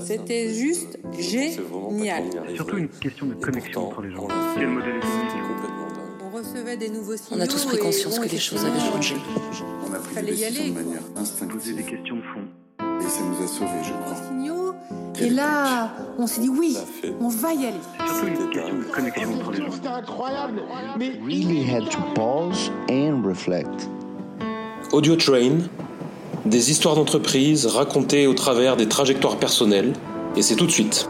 C'était juste génial. Surtout une question de connexion entre les gens. Quel modèle économique On recevait des nouveaux signaux. On a tous pris conscience que les choses avaient changé. On a pris Fallait des y décisions aller, de manière Poser instinctive. des questions de fond. Et ça nous a sauvés, je crois. signaux. Et là, on s'est dit oui, on va y aller. Surtout une question de connexion entre les gens. C'était incroyable. Mais really had to pause and reflect. Audio Train, des histoires d'entreprise racontées au travers des trajectoires personnelles, et c'est tout de suite.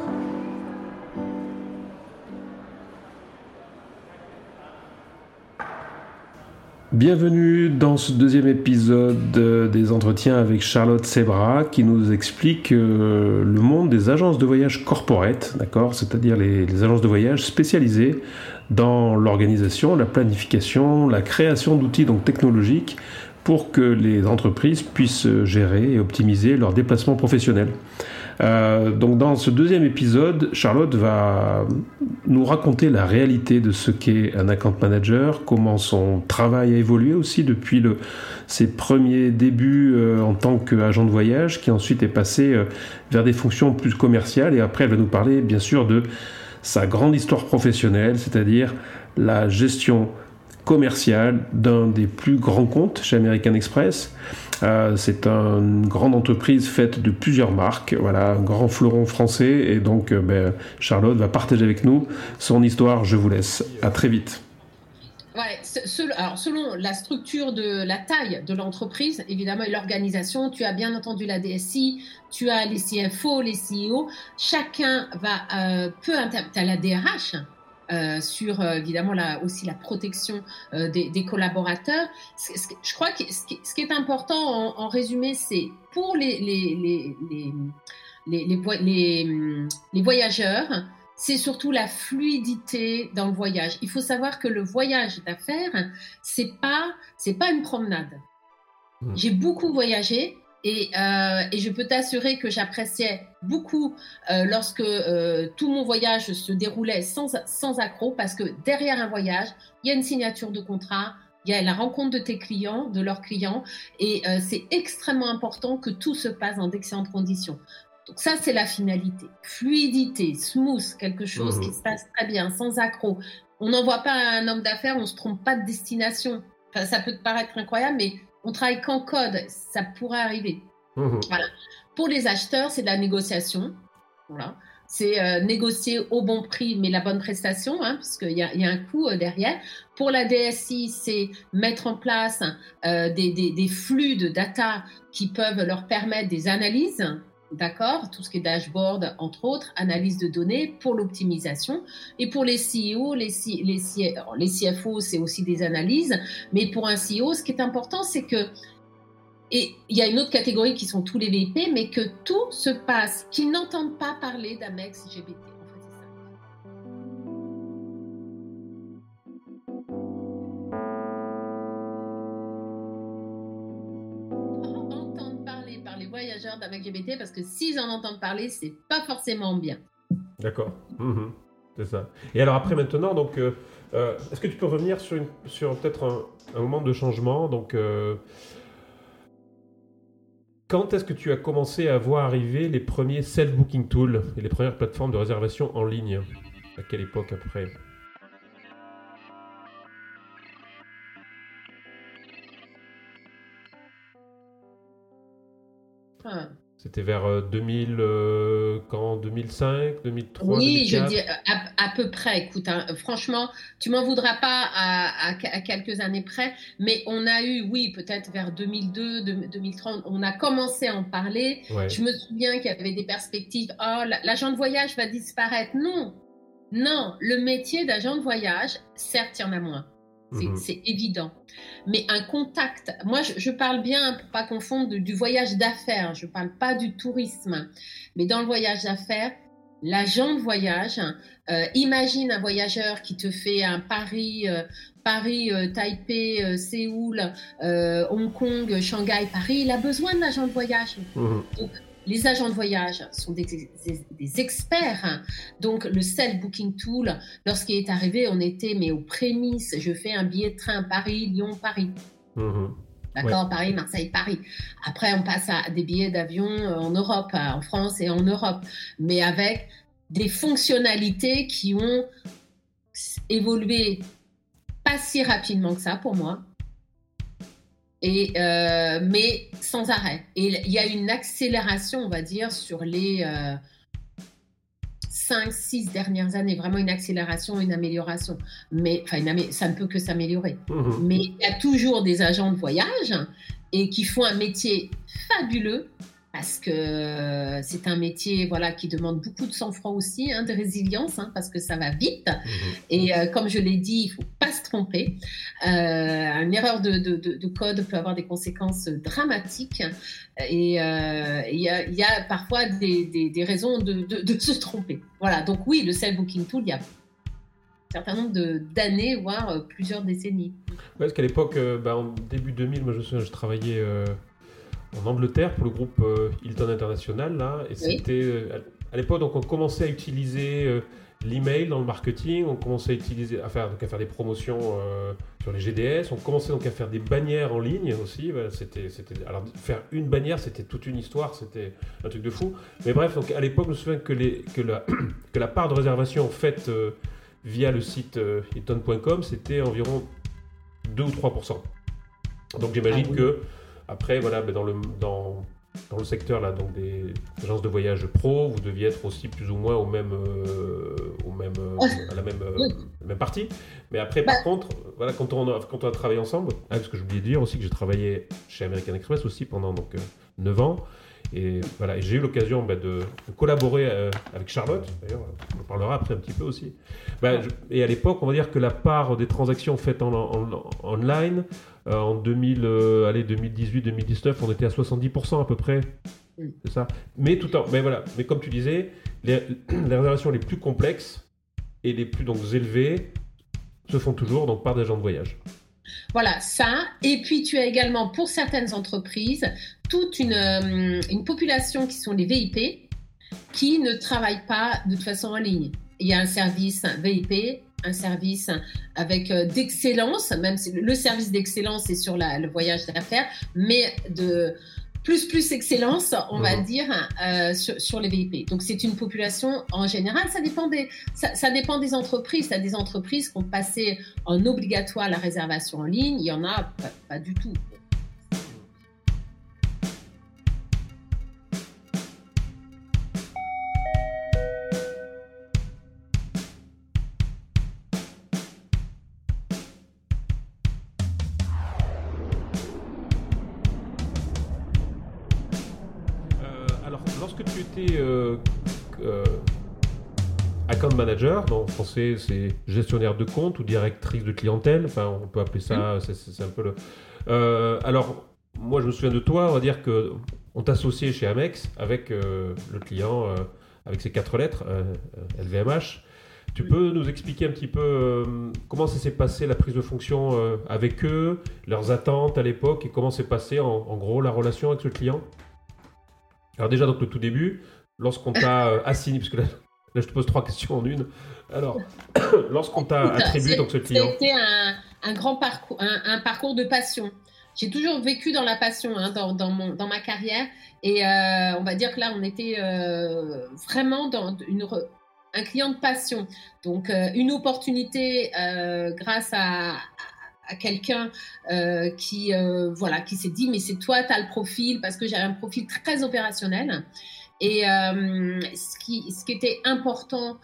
Bienvenue dans ce deuxième épisode euh, des entretiens avec Charlotte Sebra qui nous explique euh, le monde des agences de voyage corporate, c'est-à-dire les, les agences de voyage spécialisées dans l'organisation, la planification, la création d'outils donc technologiques pour que les entreprises puissent gérer et optimiser leurs déplacements professionnels. Euh, donc dans ce deuxième épisode, Charlotte va nous raconter la réalité de ce qu'est un account manager, comment son travail a évolué aussi depuis ses premiers débuts euh, en tant qu'agent de voyage, qui ensuite est passé euh, vers des fonctions plus commerciales. Et après, elle va nous parler bien sûr de sa grande histoire professionnelle, c'est-à-dire la gestion commerciale d'un des plus grands comptes chez American Express. Euh, c'est une grande entreprise faite de plusieurs marques, voilà, un grand fleuron français. Et donc, euh, ben, Charlotte va partager avec nous son histoire. Je vous laisse. À très vite. Alors selon la structure de la taille de l'entreprise, évidemment, et l'organisation, tu as bien entendu la DSI, tu as les CFO, les CEO, chacun va euh, peut inter- t'as la DRH sur euh, évidemment aussi la protection euh, des, des collaborateurs. Je crois que ce qui, ce qui est important en, en résumé, c'est pour les les les les les, les, vo- les, les voyageurs, c'est surtout la fluidité dans le voyage. Il faut savoir que le voyage d'affaires, c'est pas c'est pas une promenade. Hmm. J'ai beaucoup voyagé et, euh, et je peux t'assurer que j'appréciais beaucoup euh, lorsque euh, tout mon voyage se déroulait sans sans accroc parce que derrière un voyage, il y a une signature de contrat. Il y a la rencontre de tes clients, de leurs clients, et c'est extrêmement important que tout se passe dans d'excellentes conditions. Donc ça, c'est la finalité. Fluidité, smooth, quelque chose Mhm. qui se passe très bien, sans accroc. On n'envoie pas un homme d'affaires, on se trompe pas de destination. Enfin, ça peut te paraître incroyable, mais on travaille qu'en code. Ça pourrait arriver. Pour les acheteurs, c'est de la négociation. Voilà. C'est euh, négocier au bon prix, mais la bonne prestation, hein, parce qu'il y a, il y a un coût euh, derrière. Pour la DSI, c'est mettre en place euh, des, des- des flux de data qui peuvent leur permettre des analyses, d'accord Tout ce qui est dashboard, entre autres, analyse de données pour l'optimisation. Et pour les CEO, les, CFO, c'est aussi des analyses. Mais pour un CEO, ce qui est important, c'est que et il y a une autre catégorie qui sont tous les VIP, mais que tout se passe, qu'ils n'entendent pas parler d'Amex GBT. Voyageurs d'Amex GBT, parce que s'ils en entendent parler, c'est pas forcément bien. D'accord. Mhm. C'est ça. Et alors après maintenant, donc, euh, euh, est-ce que tu peux revenir sur, sur peut-être un, un moment de changement? Donc, euh, quand est-ce que tu as commencé à voir arriver les premiers self-booking tools et les premières plateformes de réservation en ligne? À quelle époque après Ah. C'était vers euh, 2000, euh, quand? 2005, 2003, Oui, je 2004 dis à, à peu près. Écoute, hein, franchement, tu m'en voudras pas à, à- à quelques années près, mais on a eu, oui, peut-être vers 2002, de- 2030, on a commencé à en parler. Ouais. Je me souviens qu'il y avait des perspectives. Oh, la- l'agent de voyage va disparaître. Non, non, le métier d'agent de voyage, certes, il y en a moins. C'est Mhm. c'est évident. Mais un contact, moi je, je parle bien, pour pas confondre, du, du voyage d'affaires, je parle pas du tourisme. Mais dans le voyage d'affaires, l'agent de voyage, euh, imagine un voyageur qui te fait un Paris, euh, Paris, euh, Taipei, Séoul, Hong Kong, Shanghai, Paris, il a besoin de l'agent de voyage. Mhm. Donc, les agents de voyage sont des, des- des experts. hein. Donc, le self-booking tool, lorsqu'il est arrivé, on était mais aux prémices. Je fais un billet de train Paris, Lyon, Paris. Mhm. D'accord Paris, Marseille, Paris. Après, on passe à des billets d'avion en Europe, en France et en Europe, mais avec des fonctionnalités qui ont évolué pas si rapidement que ça pour moi. Et, euh, mais sans arrêt. Et il y a une accélération, on va dire, sur les euh, 5, 6 dernières années, vraiment une accélération, une amélioration. Mais enfin, ça ne peut que s'améliorer. Mmh. Mais il y a toujours des agents de voyage et qui font un métier fabuleux parce que c'est un métier voilà qui demande beaucoup de sang-froid aussi, hein, de résilience, hein, parce que ça va vite. Mhm. Et euh, comme je l'ai dit, il faut pas se tromper. Euh, une erreur de, de, de, code peut avoir des conséquences dramatiques. Et euh, il y, y, a parfois des, des, des raisons de, se tromper. Voilà. Donc oui, le self booking tool, il y a un certain nombre d'années, voire plusieurs décennies. parce qu'à l'époque, bah, en début 2000, moi je, je travaillais en Angleterre pour le groupe euh, Hilton International là, et c'était euh, à l'époque donc on commençait à utiliser euh, l'email dans le marketing, on commençait à utiliser à faire donc à faire des promotions sur les GDS, on commençait donc à faire des bannières en ligne aussi. c'était c'était alors faire une bannière c'était toute une histoire, c'était un truc de fou. Mais bref donc à l'époque je me souviens que les que la que la part de réservation faite via le site hilton.com c'était environ 2 ou 3% Donc j'imagine ah que après, voilà, dans, le, dans, dans le secteur là, donc des agences de voyage pro, vous deviez être aussi plus ou moins au même, euh, au même, euh, à la même, euh, même partie. Mais après, par bah. contre, voilà, quand on, a, quand on a travaillé ensemble, ah, parce que j'oubliais de dire aussi que j'ai travaillé chez American Express aussi pendant donc, 9 ans. Et voilà, j'ai eu l'occasion bah, de, collaborer avec Charlotte, d'ailleurs, on en parlera après un petit peu aussi. Bah, et à l'époque, on va dire que la part des transactions faites en, en online euh, en 2000, euh, 2018-2019, on était à 70% à peu près. C'est ça. Mais tout en, mais voilà. Mais comme tu disais, les, réservations les plus complexes et les plus donc élevées se font toujours donc par des gens de voyage. Voilà, ça. Et puis, tu as également, pour certaines entreprises, toute une, euh, population qui sont les VIP, qui ne travaillent pas de toute façon en ligne. Il y a un service VIP un service avec euh, d'excellence, même si le service d'excellence est sur le voyage d'affaires, mais de plus plus excellence, on va mhm. dire, euh, sur, les VIP. Donc c'est une population en général, ça dépend des, ça, dépend des entreprises. Il y a des entreprises qui ont passé en obligatoire la réservation en ligne, il y en a pas du tout. Euh, euh, account manager, en français c'est gestionnaire de compte ou directrice de clientèle, enfin on peut appeler ça, c'est un peu le... Euh, alors moi je me souviens de toi, on va dire que on t'a associé chez Amex avec le client, avec ses quatre lettres, LVMH. Tu peux nous expliquer un petit peu comment ça s'est passé la prise de fonction avec eux, leurs attentes à l'époque et comment s'est passé en, en, gros la relation avec ce client? Alors déjà, donc le tout début, lorsqu'on t'a euh, assigné, parce que là, je te pose trois questions en une. Alors, lorsqu'on t'a attribué donc ce client. C'était un, un, grand parcours, un, parcours de passion. J'ai toujours vécu dans la passion hein, dans, dans, mon, dans, ma carrière. Et euh, on va dire que là, on était euh, vraiment dans une, un client de passion. Donc, une opportunité grâce à, quelqu'un euh, qui euh, voilà qui s'est dit mais c'est toi tu as le profil parce que j'avais un profil très opérationnel. Et euh, ce qui ce qui était important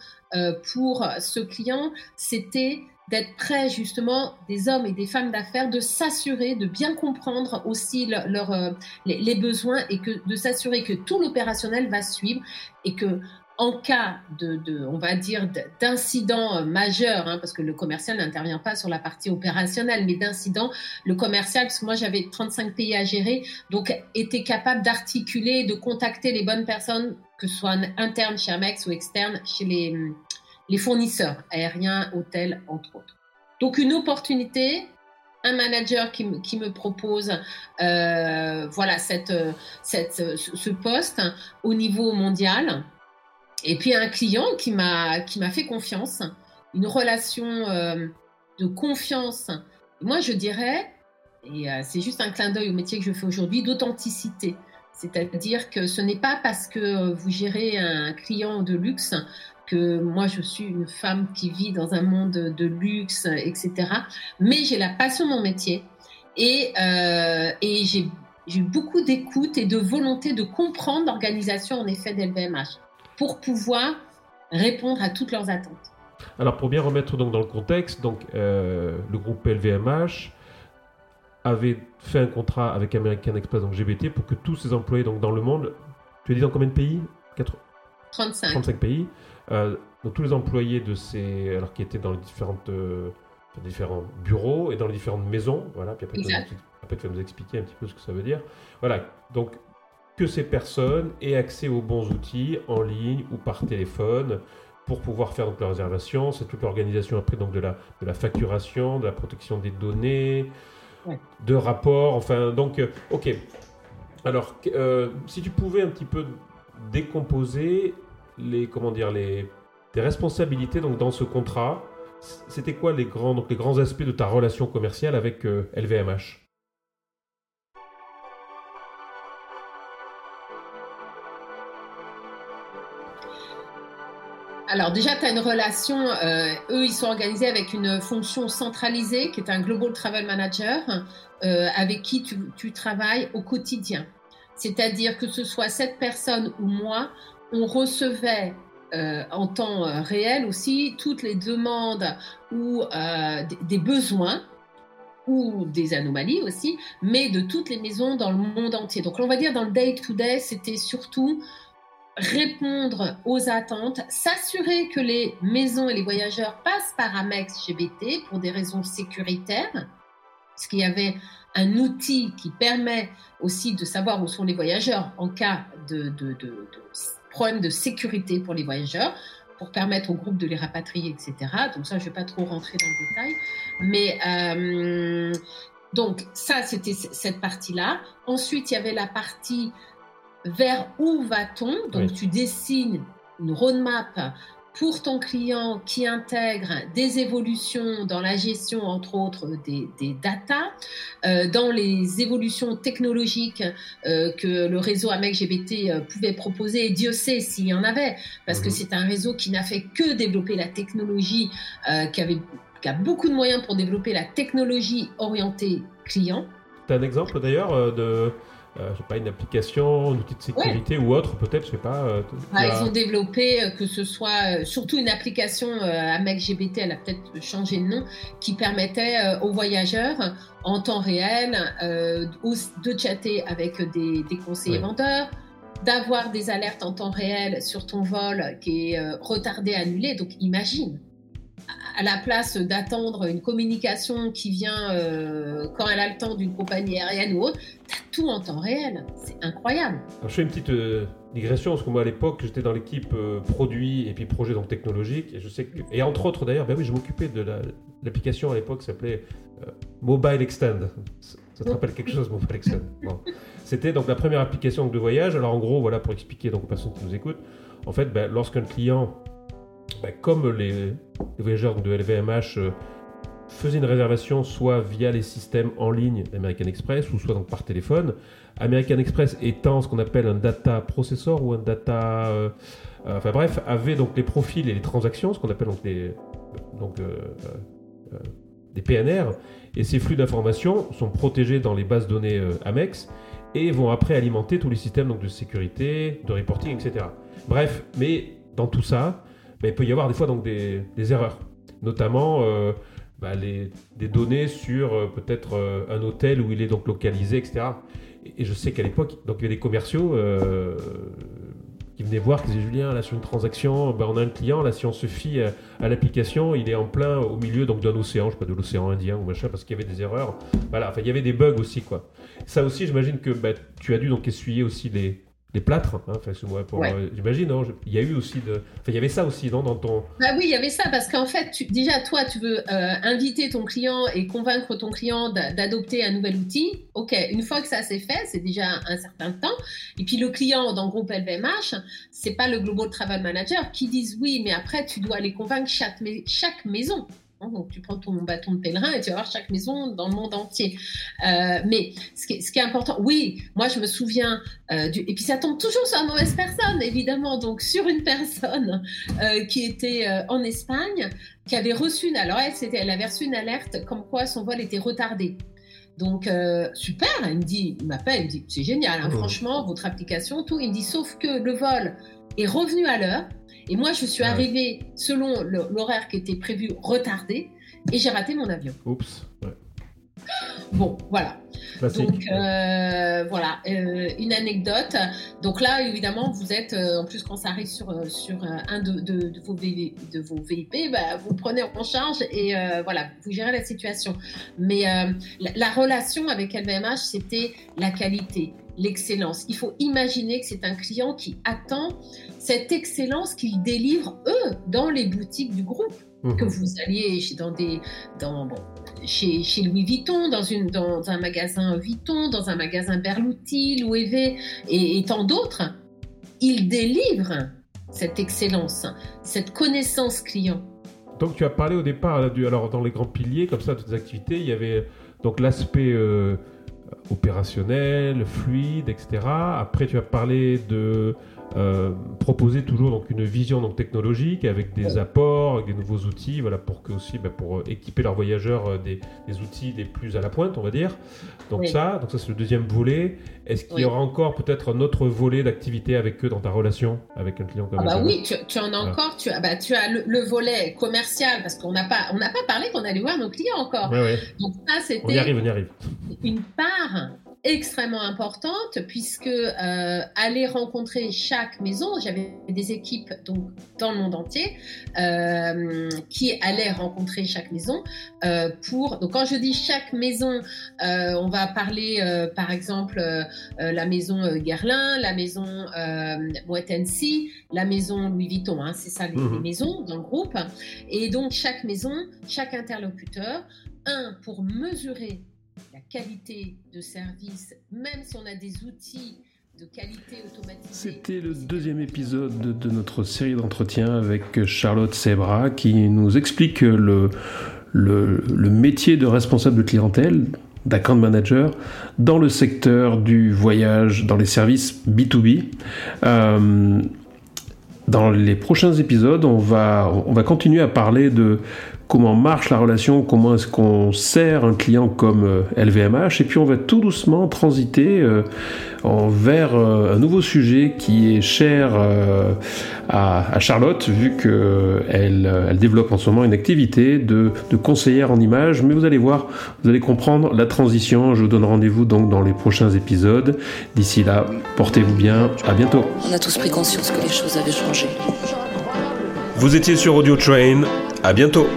pour ce client c'était d'être prêt justement des hommes et des femmes d'affaires de s'assurer de bien comprendre aussi leur, les, besoins et que de s'assurer que tout l'opérationnel va suivre et que en cas de, on va dire, d'incident euh, majeur, hein, parce que le commercial n'intervient pas sur la partie opérationnelle, mais d'incident, le commercial, parce que moi j'avais 35 pays à gérer, donc était capable d'articuler, de contacter les bonnes personnes, que ce soit internes chez Amex ou externes chez les, fournisseurs aériens, hôtels, entre autres. Donc une opportunité, un manager qui me, propose euh, voilà cette, cette, ce poste au niveau mondial et puis un client qui m'a qui m'a fait confiance, une relation euh, de confiance. Moi, je dirais Et c'est juste un clin d'œil au métier que je fais aujourd'hui d'authenticité. C'est-à-dire que ce n'est pas parce que vous gérez un client de luxe que moi je suis une femme qui vit dans un monde de luxe, etc. Mais j'ai la passion de mon métier et, euh, et j'ai eu beaucoup d'écoute et de volonté de comprendre l'organisation en effet d'LVMH pour pouvoir répondre à toutes leurs attentes. Alors pour bien remettre donc dans le contexte, donc euh, le groupe LVMH avait fait un contrat avec American Express, donc GBT, pour que tous ses employés donc dans le monde, tu as dit dans combien de pays? 35. 35 pays. Euh, donc tous les employés de ces, alors qui étaient dans les différentes, euh, différents bureaux et dans les différentes maisons, voilà. Puis après, après, tu vas nous expliquer un petit peu ce que ça veut dire. Voilà. Donc que ces personnes aient accès aux bons outils en ligne ou par téléphone pour pouvoir faire donc la réservation. C'est toute l'organisation après donc de la, de la facturation, de la protection des données, de rapports. Enfin donc, euh, ok. Alors, si tu pouvais un petit peu décomposer les, comment dire, les, tes responsabilités donc, dans ce contrat. C'était quoi les grands, donc, les grands aspects de ta relation commerciale avec LVMH Alors déjà, tu as une relation, euh, eux, ils sont organisés avec une fonction centralisée qui est un Global Travel Manager euh, avec qui tu, travailles au quotidien. C'est-à-dire que ce soit cette personne ou moi, on recevait euh, en temps réel aussi toutes les demandes ou des besoins ou des anomalies aussi, mais de toutes les maisons dans le monde entier. Donc on va dire dans le day-to-day, c'était surtout répondre aux attentes, s'assurer que les maisons et les voyageurs passent par Amex GBT pour des raisons sécuritaires, parce qu'il y avait un outil qui permet aussi de savoir où sont les voyageurs en cas de, de, de, problème de sécurité pour les voyageurs, pour permettre au groupe de les rapatrier, etc. Donc ça, je ne vais pas trop rentrer dans le détail. Mais euh, donc ça, c'était cette partie-là. Ensuite, il y avait la partie vers où va-t-on? Donc tu dessines une roadmap pour ton client qui intègre des évolutions dans la gestion, entre autres, des, des data, euh, dans les évolutions technologiques euh, que le réseau AMEC GBT euh, pouvait proposer, et Dieu sait s'il y en avait, parce que mhm. c'est un réseau qui n'a fait que développer la technologie, qui, avait, qui a beaucoup de moyens pour développer la technologie orientée client. Tu as un exemple d'ailleurs de euh, pas, une application, un outil de sécurité ou autre, peut-être, je sais pas. Euh, ah, ils ont développé euh, que ce soit surtout une application AMEC GBT, elle a peut-être changé de nom, qui permettait aux voyageurs en temps réel de chatter avec des, conseillers vendeurs, d'avoir des alertes en temps réel sur ton vol qui est retardé, annulé. Donc imagine à la place d'attendre une communication qui vient euh, quand elle a le temps d'une compagnie aérienne ou autre, en temps réel. C'est incroyable. je fais une petite euh, digression, parce que moi à l'époque, j'étais dans l'équipe euh, produit et puis projet donc technologique. Et, je sais que, et entre autres d'ailleurs, ben oui, je m'occupais de l'application à l'époque qui s'appelait Mobile Extend. Ça, te rappelle quelque chose, Mobile Extend? C'était donc la première application de voyage. Alors en gros, voilà, pour expliquer donc aux personnes qui nous écoutent, en fait, ben, lorsqu'un client bah, comme les, voyageurs de LVMH euh, faisaient une réservation soit via les systèmes en ligne d'American Express ou soit donc par téléphone, American Express étant ce qu'on appelle un data processor ou un data... Euh, euh, enfin bref, avait donc les profils et les transactions, ce qu'on appelle donc des, donc, des PNR, et ces flux d'informations sont protégés dans les bases données Amex et vont après alimenter tous les systèmes donc, de sécurité, de reporting, etc. Bref, mais dans tout ça, il peut y avoir des fois donc des, erreurs, notamment euh, bah, des données sur euh, peut-être euh, un hôtel où il est donc localisé, etc. Et, je sais qu'à l'époque, donc il y avait des commerciaux qui venaient voir, qui disaient Julien, là sur une transaction, bah, on a un client, là si on se fie à, l'application, il est en plein au milieu donc d'un océan, je sais pas de l'océan Indien ou machin, parce qu'il y avait des erreurs. Voilà, enfin il y avait des bugs aussi quoi. Ça aussi, j'imagine que bah, tu as dû donc essuyer aussi les, les plâtres, hein, pour, euh, j'imagine, il y a eu aussi de, il y avait ça aussi, non, dans ton. Bah oui, il y avait ça parce qu'en fait, tu... déjà, toi, tu veux euh, inviter ton client et convaincre ton client d'adopter un nouvel outil. Ok, une fois que ça s'est fait, c'est déjà un certain temps. Et puis le client dans le groupe LVMH, c'est pas le Global Travel Manager qui disent oui, mais après, tu dois aller convaincre chaque, chaque maison. Hein, donc tu prends ton bâton de pèlerin et tu vas voir chaque maison dans le monde entier. Euh, mais ce qui, est, important, oui, moi je me souviens euh, du, et puis ça tombe toujours sur la mauvaise personne évidemment, donc sur une personne euh, qui était en Espagne, qui avait reçu une, alors elle c'était, elle avait reçu une alerte comme quoi son vol était retardé. Donc, super, il me dit, il m'appelle, il me dit, c'est génial, hein, franchement, votre application, tout. Il me dit, sauf que le vol est revenu à l'heure. Et moi, je suis arrivée selon l'horaire qui était prévu retardé et j'ai raté mon avion. Oups. Bon, voilà. Donc euh, voilà, euh, une anecdote. Donc là, évidemment, vous êtes, euh, en plus quand ça arrive sur, sur un de, de, vos, de vos VIP, bah, vous prenez en charge et voilà, vous gérez la situation. Mais la, la, relation avec LVMH, c'était la qualité, l'excellence. Il faut imaginer que c'est un client qui attend cette excellence qu'ils délivrent, eux, dans les boutiques du groupe. Mhm. Que vous alliez chez, dans des, dans, chez, chez, Louis Vuitton, dans, une, dans un magasin Vuitton, dans un magasin Berluti, Louis V et, et tant d'autres, ils délivrent cette excellence, cette connaissance client. Donc tu as parlé au départ, alors dans les grands piliers comme ça de tes activités, il y avait donc l'aspect euh, opérationnel, fluide, etc. Après tu as parlé de euh, proposer toujours donc une vision donc technologique avec des apports, avec des nouveaux outils, voilà pour que aussi bah, pour euh, équiper leurs voyageurs euh, des, outils les plus à la pointe, on va dire. Donc ça, donc ça c'est le deuxième volet. Est-ce qu'il y aura encore peut-être un autre volet d'activité avec eux dans ta relation avec un client comme ah bah oui, tu, en as encore. Tu as, bah, tu as le, volet commercial parce qu'on n'a pas on n'a pas parlé qu'on allait voir nos clients encore. Donc ça c'était. On y arrive, on y arrive. Une part extrêmement importante puisque euh, aller rencontrer chaque maison, j'avais des équipes donc dans le monde entier euh, qui allaient rencontrer chaque maison euh, pour donc quand je dis chaque maison, on va parler par exemple la maison Guerlain, la maison Moet la maison Louis Vuitton, hein, c'est ça les, mhm. les maisons dans le groupe et donc chaque maison, chaque interlocuteur, un pour mesurer la qualité de service, même si on a des outils de qualité automatisée. C'était le deuxième épisode de notre série d'entretiens avec Charlotte Sebra qui nous explique le, métier de responsable de clientèle d'account manager dans le secteur du voyage, dans les services B2B. Euh, dans les prochains épisodes, on va, on va continuer à parler de comment marche la relation, comment est-ce qu'on sert un client comme LVMH, euh, et puis on va tout doucement transiter euh, vers euh, un nouveau sujet qui est cher à, Charlotte, vu qu'elle elle développe en ce moment une activité de, de conseillère en images, mais vous allez voir, vous allez comprendre la transition, je vous donne rendez-vous donc dans les prochains épisodes. D'ici là, portez-vous bien, à bientôt. On a tous pris conscience que les choses avaient changé. Vous étiez sur Audio Train, à bientôt